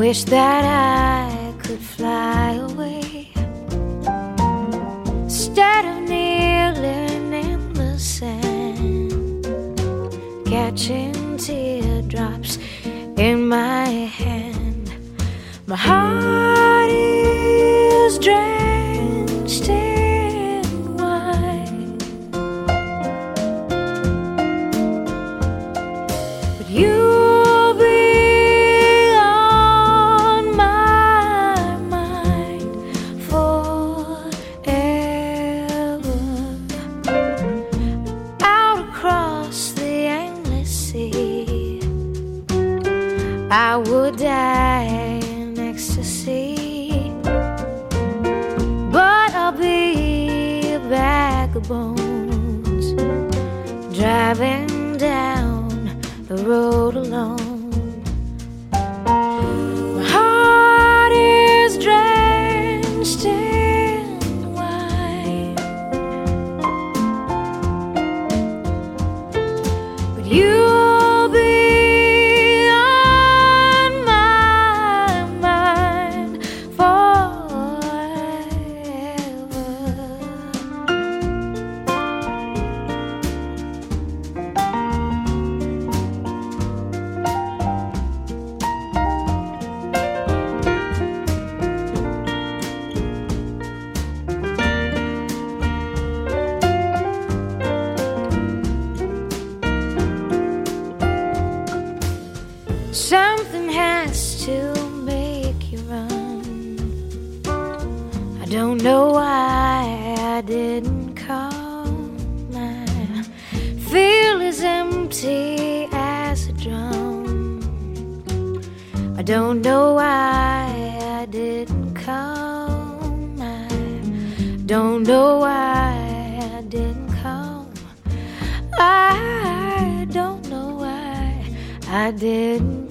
wish that I could fly away instead of kneeling in the sand, catching teardrops in my hand. My heart is dragging. I would die. I don't know why I didn't come. I don't know why I didn't come. I don't know why I didn't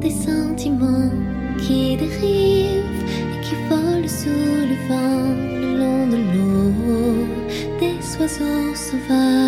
des sentiments qui dérivent et qui volent sous le vent le long de l'eau, des oiseaux sauvages.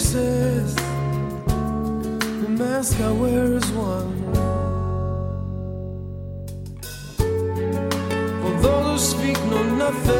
Faces. The mask I wear is one. For those who speak know nothing.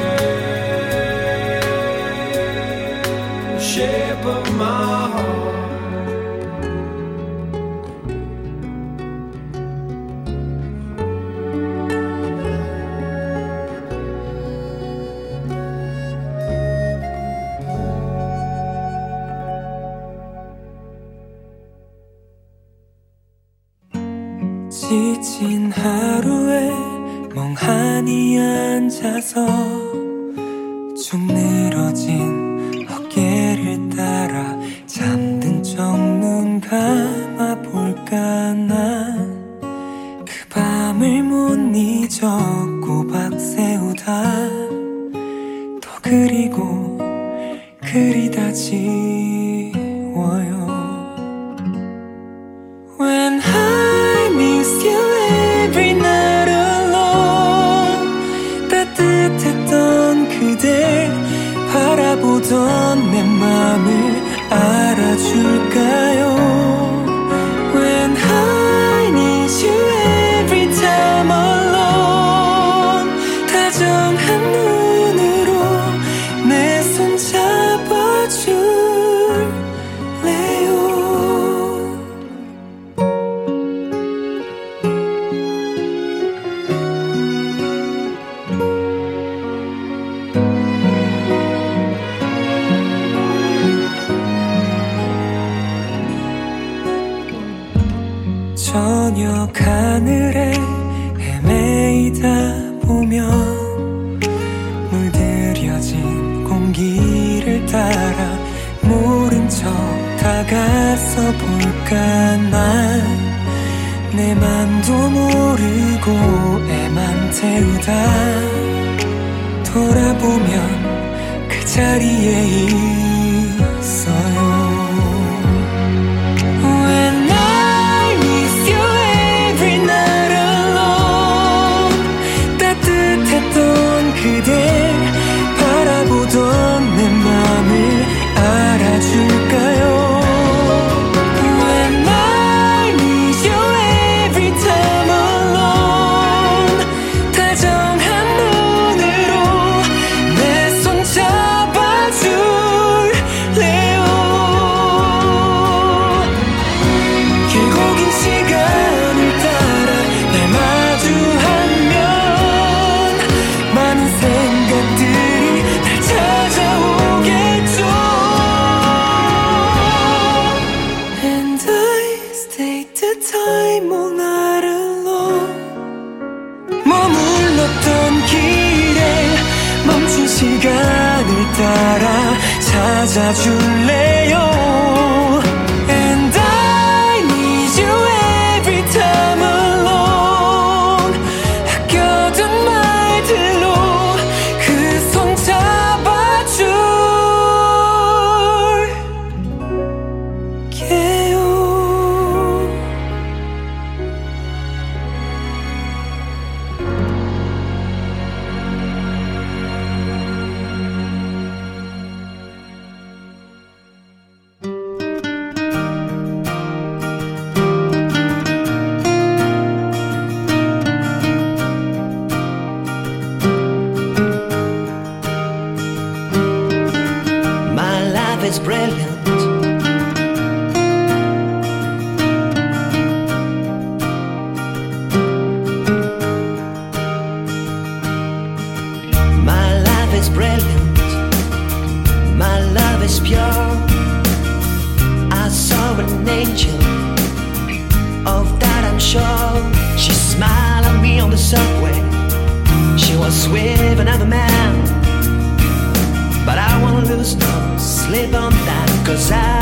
지친 하루에 멍하니 앉아서 저녁 하늘에 헤매이다 보면 물들여진 공기를 따라 모른 척 다가서 볼까 난 내 맘도 모르고 애만 태우다. 돌아보면 그 자리에 있 一定 안아줄래요? live on